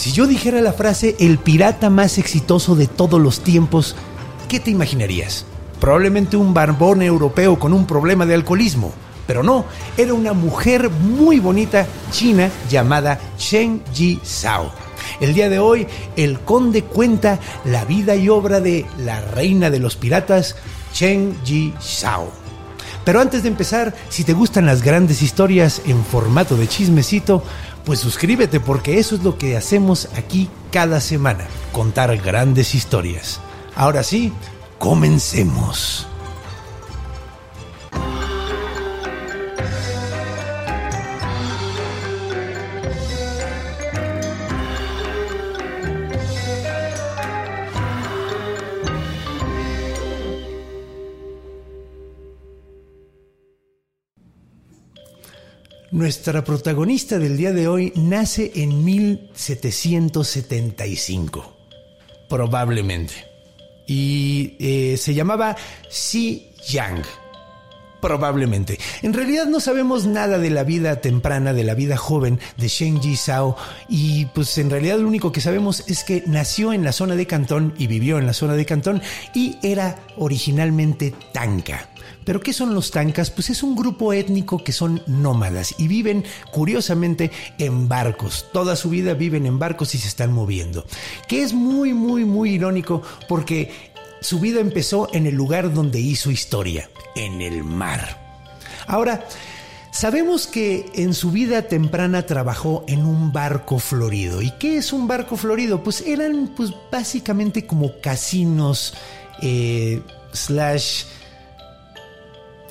Si yo dijera la frase el pirata más exitoso de todos los tiempos, ¿qué te imaginarías? Probablemente un barbón europeo con un problema de alcoholismo. Pero no, era una mujer muy bonita china llamada Chen Ji Sao. El día de hoy, el conde cuenta la vida y obra de la reina de los piratas, Chen Ji Sao. Pero antes de empezar, si te gustan las grandes historias en formato de chismecito, pues suscríbete porque eso es lo que hacemos aquí cada semana, contar grandes historias. Ahora sí, comencemos. Nuestra protagonista del día de hoy nace en 1775, probablemente. Y eh, se llamaba Xi Yang. Probablemente. En realidad no sabemos nada de la vida temprana, de la vida joven de Shen Ji Sao. Y pues en realidad lo único que sabemos es que nació en la zona de Cantón y vivió en la zona de Cantón y era originalmente tanca. ¿Pero qué son los tancas? Pues es un grupo étnico que son nómadas y viven curiosamente en barcos. Toda su vida viven en barcos y se están moviendo. Que es muy, muy, muy irónico porque su vida empezó en el lugar donde hizo historia, en el mar. Ahora, Sabemos que en su vida temprana trabajó en un barco florido. ¿Y qué es un barco florido? Pues eran pues básicamente como casinos eh, slash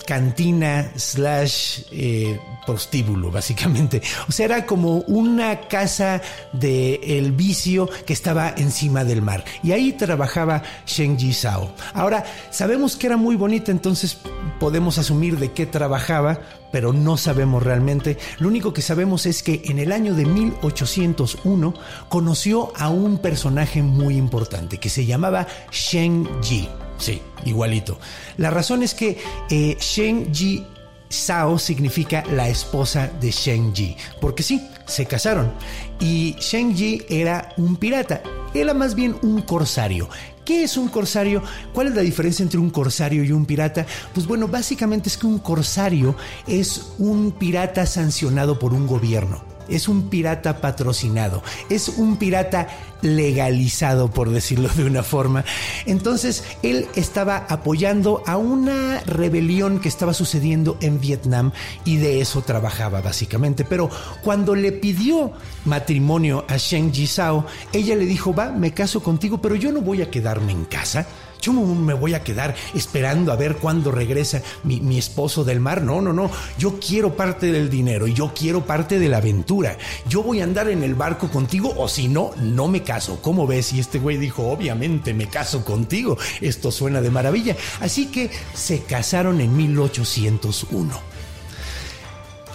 cantina slash eh, prostíbulo, básicamente. O sea, era como una casa de el vicio que estaba encima del mar. Y ahí trabajaba Shen Ji Sao. Ahora, sabemos que era muy bonita, entonces podemos asumir de qué trabajaba, pero no sabemos realmente. Lo único que sabemos es que en el año de 1801 conoció a un personaje muy importante que se llamaba Shen Ji. Sí, igualito. La razón es que eh, Shen Ji Sao significa la esposa de Shen Ji, porque sí, se casaron. Y Shen Ji era un pirata, era más bien un corsario. ¿Qué es un corsario? ¿Cuál es la diferencia entre un corsario y un pirata? Pues bueno, básicamente es que un corsario es un pirata sancionado por un gobierno es un pirata patrocinado, es un pirata legalizado, por decirlo de una forma. Entonces, él estaba apoyando a una rebelión que estaba sucediendo en Vietnam y de eso trabajaba básicamente. Pero cuando le pidió matrimonio a Shen Ji Sao, ella le dijo, va, me caso contigo, pero yo no voy a quedarme en casa. Yo me voy a quedar esperando a ver cuándo regresa mi, mi, esposo del mar. No, no, no. Yo quiero parte del dinero y yo quiero parte de la aventura. Yo voy a andar en el barco contigo o si no, no me caso. ¿Cómo ves? Y este güey dijo, obviamente me caso contigo. Esto suena de maravilla. Así que se casaron en 1801.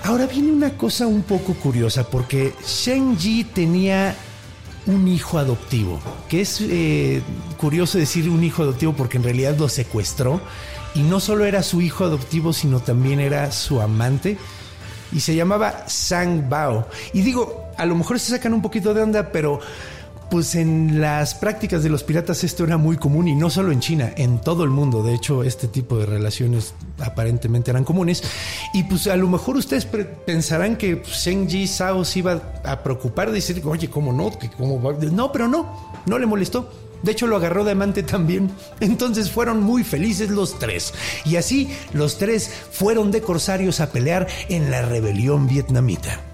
Ahora viene una cosa un poco curiosa porque Shen Ji tenía un hijo adoptivo, que es eh, curioso decir un hijo adoptivo porque en realidad lo secuestró y no solo era su hijo adoptivo, sino también era su amante y se llamaba Sang Bao. Y digo, a lo mejor se sacan un poquito de onda, pero pues en las prácticas de los piratas esto era muy común y no solo en China, en todo el mundo. De hecho, este tipo de relaciones aparentemente eran comunes. Y pues a lo mejor ustedes pensarán que Sheng Ji Sao se iba a preocupar de decir, oye, ¿cómo no? ¿Cómo No, pero no, no le molestó. De hecho, lo agarró de amante también. Entonces fueron muy felices los tres. Y así los tres fueron de corsarios a pelear en la rebelión vietnamita.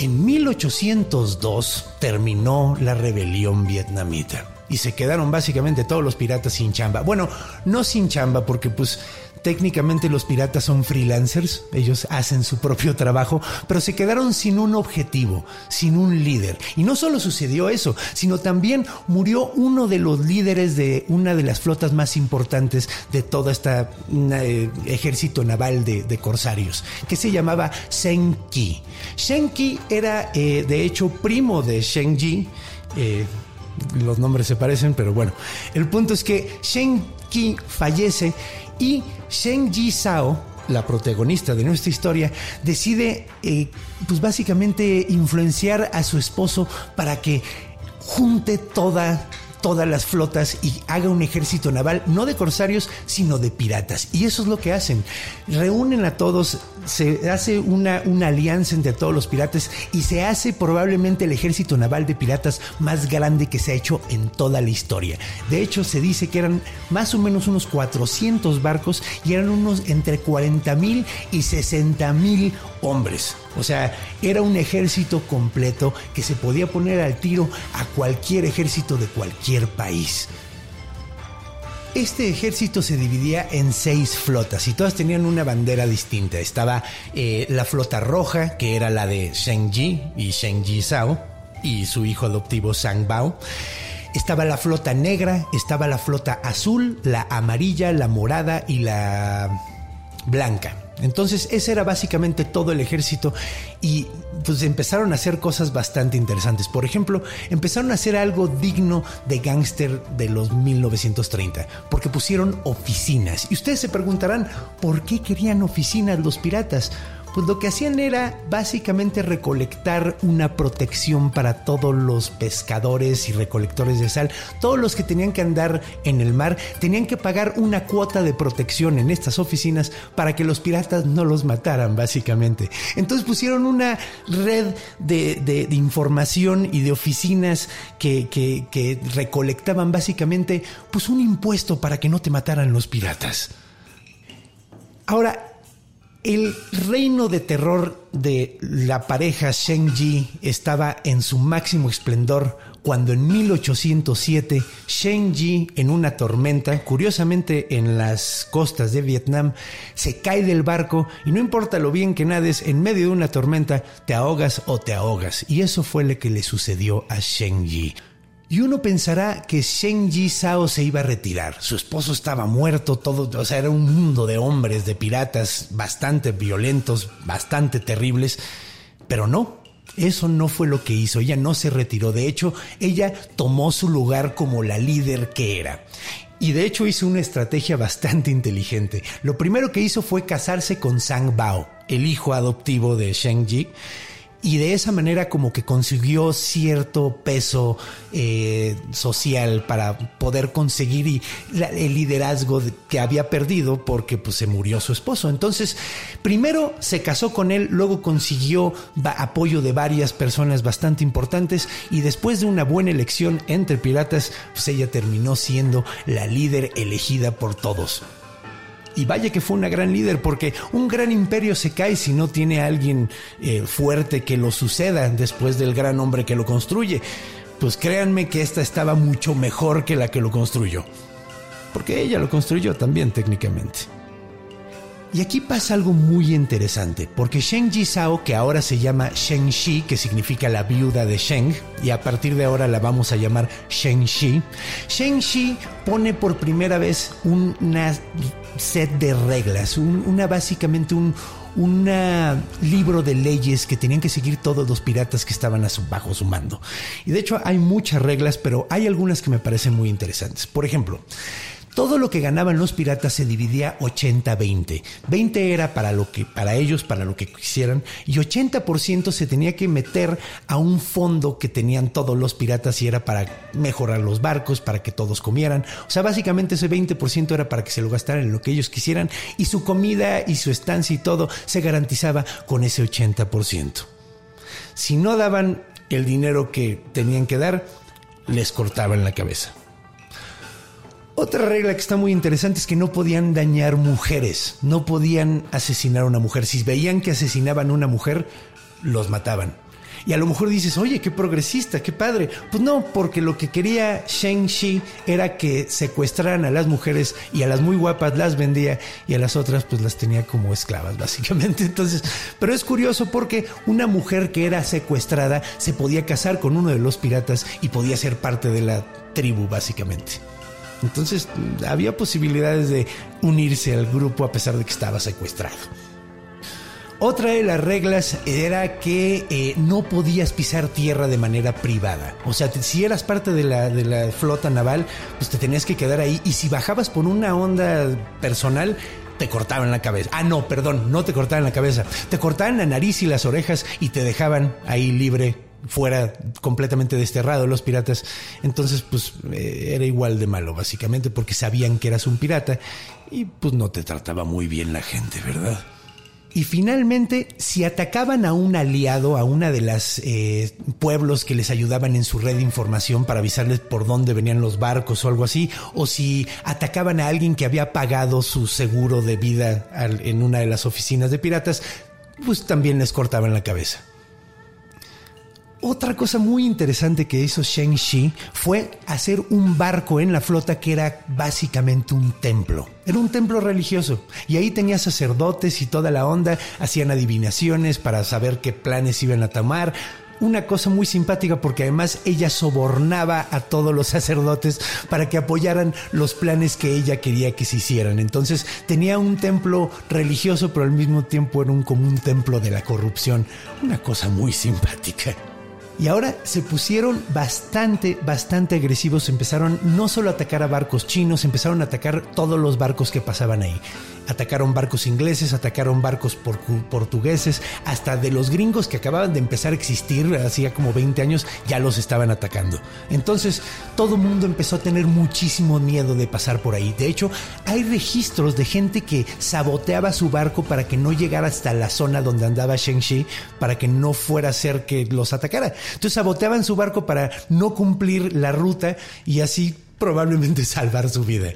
En 1802 terminó la rebelión vietnamita y se quedaron básicamente todos los piratas sin chamba. Bueno, no sin chamba porque pues Técnicamente los piratas son freelancers, ellos hacen su propio trabajo, pero se quedaron sin un objetivo, sin un líder. Y no solo sucedió eso, sino también murió uno de los líderes de una de las flotas más importantes de todo este ejército naval de, corsarios, que se llamaba. Shen Qi era eh, de hecho primo de Shen Ji. Eh, los nombres se parecen, pero bueno, el punto es que Shen Qi fallece y Shen Ji Sao, la protagonista de nuestra historia, decide, eh, pues básicamente, influenciar a su esposo para que junte toda todas las flotas y haga un ejército naval, no de corsarios, sino de piratas. Y eso es lo que hacen. Reúnen a todos, se hace una, una alianza entre todos los piratas y se hace probablemente el ejército naval de piratas más grande que se ha hecho en toda la historia. De hecho, se dice que eran más o menos unos 400 barcos y eran unos entre 40 mil y 60 mil hombres. O sea, era un ejército completo que se podía poner al tiro a cualquier ejército de cualquier país. Este ejército se dividía en seis flotas y todas tenían una bandera distinta. Estaba eh, la flota roja, que era la de Sheng Ji y Sheng Ji Sao y su hijo adoptivo Sang Bao. Estaba la flota negra, estaba la flota azul, la amarilla, la morada y la blanca. Entonces ese era básicamente todo el ejército y pues empezaron a hacer cosas bastante interesantes. Por ejemplo, empezaron a hacer algo digno de gángster de los 1930, porque pusieron oficinas. Y ustedes se preguntarán, ¿por qué querían oficinas los piratas? Pues lo que hacían era básicamente recolectar una protección para todos los pescadores y recolectores de sal. Todos los que tenían que andar en el mar tenían que pagar una cuota de protección en estas oficinas para que los piratas no los mataran, básicamente. Entonces pusieron una red de, información y de oficinas que, que recolectaban básicamente pues un impuesto para que no te mataran los piratas. Ahora, el reino de terror de la pareja Sheng Ji estaba en su máximo esplendor cuando en 1807 Sheng Ji en una tormenta, curiosamente en las costas de Vietnam, se cae del barco y no importa lo bien que nades, en medio de una tormenta te ahogas o te ahogas. Y eso fue lo que le sucedió a Sheng Ji. Y uno pensará que Shen Ji Sao se iba a retirar. Su esposo estaba muerto, todo, o sea, era un mundo de hombres, de piratas bastante violentos, bastante terribles. Pero no, eso no fue lo que hizo. Ella no se retiró. De hecho, ella tomó su lugar como la líder que era. Y de hecho hizo una estrategia bastante inteligente. Lo primero que hizo fue casarse con Sang Bao, el hijo adoptivo de Shen Ji y de esa manera como que consiguió cierto peso eh, social para poder conseguir el liderazgo que había perdido porque pues se murió su esposo. Entonces, primero se casó con él, luego consiguió apoyo de varias personas bastante importantes y después de una buena elección entre piratas, pues ella terminó siendo la líder elegida por todos. Y vaya que fue una gran líder, porque un gran imperio se cae si no tiene a alguien eh, fuerte que lo suceda después del gran hombre que lo construye. Pues créanme que esta estaba mucho mejor que la que lo construyó. Porque ella lo construyó también técnicamente. Y aquí pasa algo muy interesante, porque Sheng Ji Sao, que ahora se llama Sheng Shi, que significa la viuda de Sheng, y a partir de ahora la vamos a llamar Sheng Shi, Sheng Shi pone por primera vez una set de reglas, una básicamente un libro de leyes que tenían que seguir todos los piratas que estaban a su, bajo su mando. Y de hecho hay muchas reglas, pero hay algunas que me parecen muy interesantes. Por ejemplo, todo lo que ganaban los piratas se dividía 80-20. 20 era para lo que para ellos, para lo que quisieran y 80% se tenía que meter a un fondo que tenían todos los piratas y era para mejorar los barcos, para que todos comieran. O sea, básicamente ese 20% era para que se lo gastaran en lo que ellos quisieran y su comida y su estancia y todo se garantizaba con ese 80%. Si no daban el dinero que tenían que dar, les cortaban la cabeza. Otra regla que está muy interesante es que no podían dañar mujeres, no podían asesinar a una mujer. Si veían que asesinaban a una mujer, los mataban. Y a lo mejor dices, oye, qué progresista, qué padre. Pues no, porque lo que quería Sheng Shi era que secuestraran a las mujeres y a las muy guapas las vendía y a las otras pues las tenía como esclavas, básicamente. Entonces, pero es curioso porque una mujer que era secuestrada se podía casar con uno de los piratas y podía ser parte de la tribu, básicamente. Entonces había posibilidades de unirse al grupo a pesar de que estaba secuestrado. Otra de las reglas era que eh, no podías pisar tierra de manera privada. O sea, si eras parte de la, de la flota naval, pues te tenías que quedar ahí. Y si bajabas por una onda personal, te cortaban la cabeza. Ah, no, perdón, no te cortaban la cabeza. Te cortaban la nariz y las orejas y te dejaban ahí libre fuera completamente desterrado los piratas. Entonces, pues eh, era igual de malo, básicamente, porque sabían que eras un pirata y pues no te trataba muy bien la gente, ¿verdad? Y finalmente, si atacaban a un aliado, a una de las eh, pueblos que les ayudaban en su red de información para avisarles por dónde venían los barcos o algo así, o si atacaban a alguien que había pagado su seguro de vida en una de las oficinas de piratas, pues también les cortaban la cabeza. Otra cosa muy interesante que hizo Sheng Shi fue hacer un barco en la flota que era básicamente un templo. Era un templo religioso y ahí tenía sacerdotes y toda la onda, hacían adivinaciones para saber qué planes iban a tomar. Una cosa muy simpática porque además ella sobornaba a todos los sacerdotes para que apoyaran los planes que ella quería que se hicieran. Entonces tenía un templo religioso pero al mismo tiempo era un, como un templo de la corrupción. Una cosa muy simpática. Y ahora se pusieron bastante, bastante agresivos. Empezaron no solo a atacar a barcos chinos, empezaron a atacar todos los barcos que pasaban ahí. Atacaron barcos ingleses, atacaron barcos portugueses, hasta de los gringos que acababan de empezar a existir, hacía como 20 años, ya los estaban atacando. Entonces, todo el mundo empezó a tener muchísimo miedo de pasar por ahí. De hecho, hay registros de gente que saboteaba su barco para que no llegara hasta la zona donde andaba Shang-Chi, para que no fuera a ser que los atacara. Entonces, saboteaban su barco para no cumplir la ruta y así probablemente salvar su vida.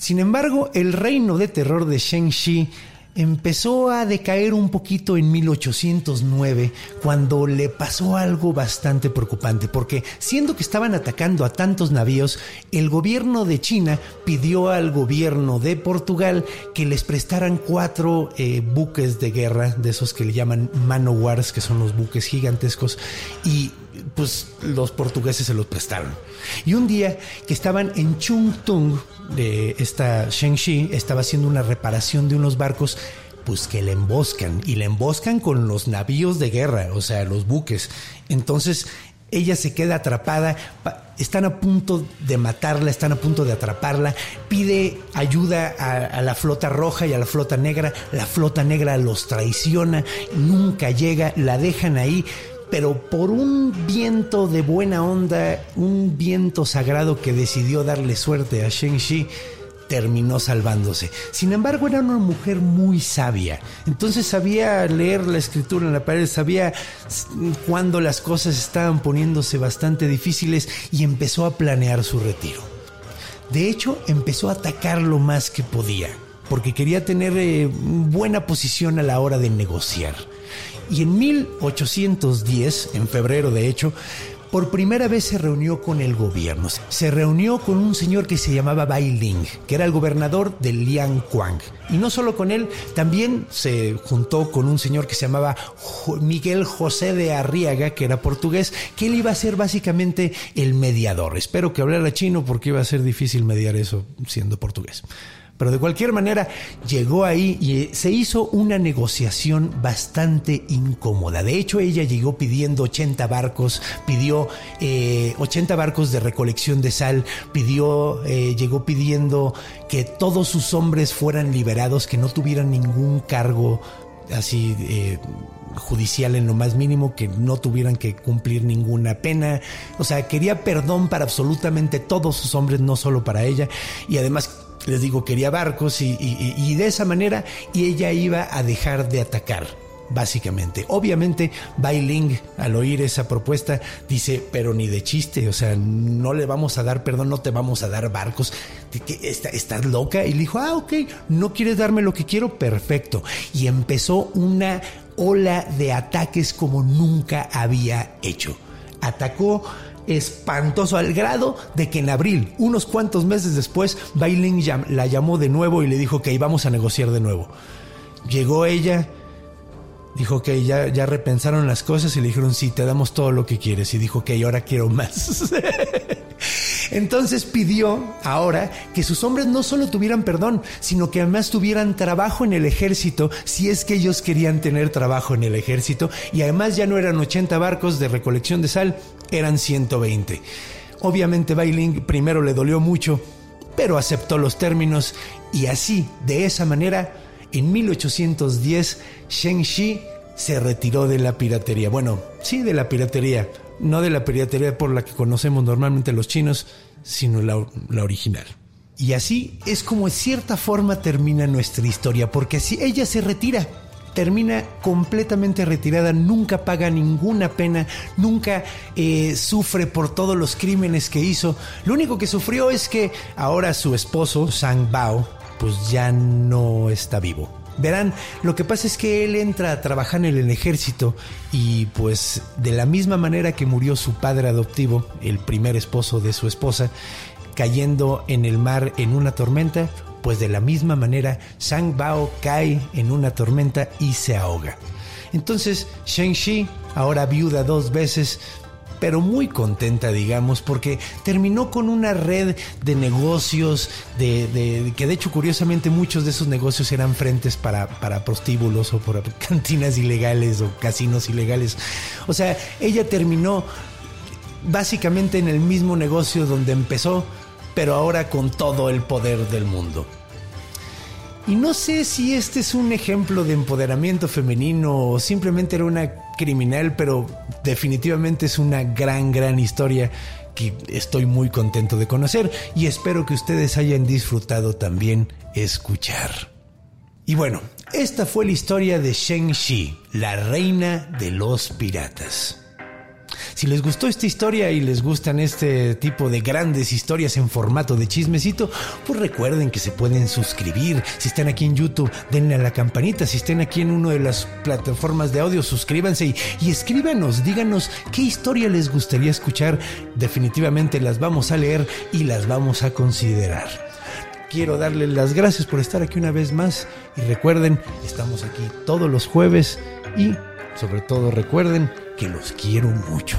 Sin embargo, el reino de terror de Shang-Chi empezó a decaer un poquito en 1809 cuando le pasó algo bastante preocupante porque siendo que estaban atacando a tantos navíos el gobierno de China pidió al gobierno de Portugal que les prestaran cuatro eh, buques de guerra de esos que le llaman manowars que son los buques gigantescos y pues los portugueses se los prestaron. Y un día que estaban en Chung Tung, de esta Shang-Chi, estaba haciendo una reparación de unos barcos, pues que le emboscan. Y le emboscan con los navíos de guerra, o sea, los buques. Entonces ella se queda atrapada, están a punto de matarla, están a punto de atraparla, pide ayuda a, la flota roja y a la flota negra, la flota negra los traiciona, nunca llega, la dejan ahí, pero por un viento de buena onda, un viento sagrado que decidió darle suerte a Shang-Chi, terminó salvándose. Sin embargo, era una mujer muy sabia. Entonces sabía leer la escritura en la pared, sabía cuando las cosas estaban poniéndose bastante difíciles y empezó a planear su retiro. De hecho, empezó a atacar lo más que podía, porque quería tener eh, buena posición a la hora de negociar. Y en 1810, en febrero de hecho, por primera vez se reunió con el gobierno. Se reunió con un señor que se llamaba Bai Ling, que era el gobernador de Liang Quang. Y no solo con él, también se juntó con un señor que se llamaba Miguel José de Arriaga, que era portugués, que él iba a ser básicamente el mediador. Espero que hablara chino porque iba a ser difícil mediar eso siendo portugués. Pero de cualquier manera, llegó ahí y se hizo una negociación bastante incómoda. De hecho, ella llegó pidiendo 80 barcos, pidió 80 eh, barcos de recolección de sal, pidió, eh, llegó pidiendo que todos sus hombres fueran liberados, que no tuvieran ningún cargo así eh, judicial en lo más mínimo, que no tuvieran que cumplir ninguna pena. O sea, quería perdón para absolutamente todos sus hombres, no solo para ella. Y además les digo, quería barcos y, de esa manera y ella iba a dejar de atacar. Básicamente. Obviamente, Bai al oír esa propuesta, dice, pero ni de chiste, o sea, no le vamos a dar perdón, no te vamos a dar barcos. ¿Estás loca? Y le dijo, ah, ok, no quieres darme lo que quiero, perfecto. Y empezó una ola de ataques como nunca había hecho. Atacó espantoso al grado de que en abril, unos cuantos meses después, Bailing la llamó de nuevo y le dijo que íbamos a negociar de nuevo. Llegó ella, dijo que ya, ya repensaron las cosas y le dijeron, sí, te damos todo lo que quieres. Y dijo que ahora quiero más. Entonces pidió ahora que sus hombres no solo tuvieran perdón, sino que además tuvieran trabajo en el ejército, si es que ellos querían tener trabajo en el ejército, y además ya no eran 80 barcos de recolección de sal, eran 120. Obviamente Bailing primero le dolió mucho, pero aceptó los términos y así, de esa manera, en 1810, Sheng Shi se retiró de la piratería. Bueno, sí de la piratería, no de la piratería por la que conocemos normalmente los chinos, sino la, original. Y así es como en cierta forma termina nuestra historia, porque si ella se retira, termina completamente retirada, nunca paga ninguna pena, nunca eh, sufre por todos los crímenes que hizo. Lo único que sufrió es que ahora su esposo, Sang Bao, pues ya no está vivo. Verán, lo que pasa es que él entra a trabajar en el ejército y pues de la misma manera que murió su padre adoptivo, el primer esposo de su esposa, cayendo en el mar en una tormenta, pues de la misma manera Sang Bao cae en una tormenta y se ahoga. Entonces Shang Shi, ahora viuda dos veces, pero muy contenta, digamos, porque terminó con una red de negocios, de, que de hecho curiosamente muchos de esos negocios eran frentes para, para prostíbulos o por cantinas ilegales o casinos ilegales. O sea, ella terminó básicamente en el mismo negocio donde empezó, pero ahora con todo el poder del mundo. Y no sé si este es un ejemplo de empoderamiento femenino o simplemente era una criminal, pero definitivamente es una gran, gran historia que estoy muy contento de conocer y espero que ustedes hayan disfrutado también escuchar. Y bueno, esta fue la historia de Sheng Shi, la reina de los piratas. Si les gustó esta historia y les gustan este tipo de grandes historias en formato de chismecito, pues recuerden que se pueden suscribir. Si están aquí en YouTube, denle a la campanita. Si están aquí en una de las plataformas de audio, suscríbanse y, y escríbanos, díganos qué historia les gustaría escuchar. Definitivamente las vamos a leer y las vamos a considerar quiero darles las gracias por estar aquí una vez más y recuerden, estamos aquí todos los jueves y sobre todo recuerden que los quiero mucho.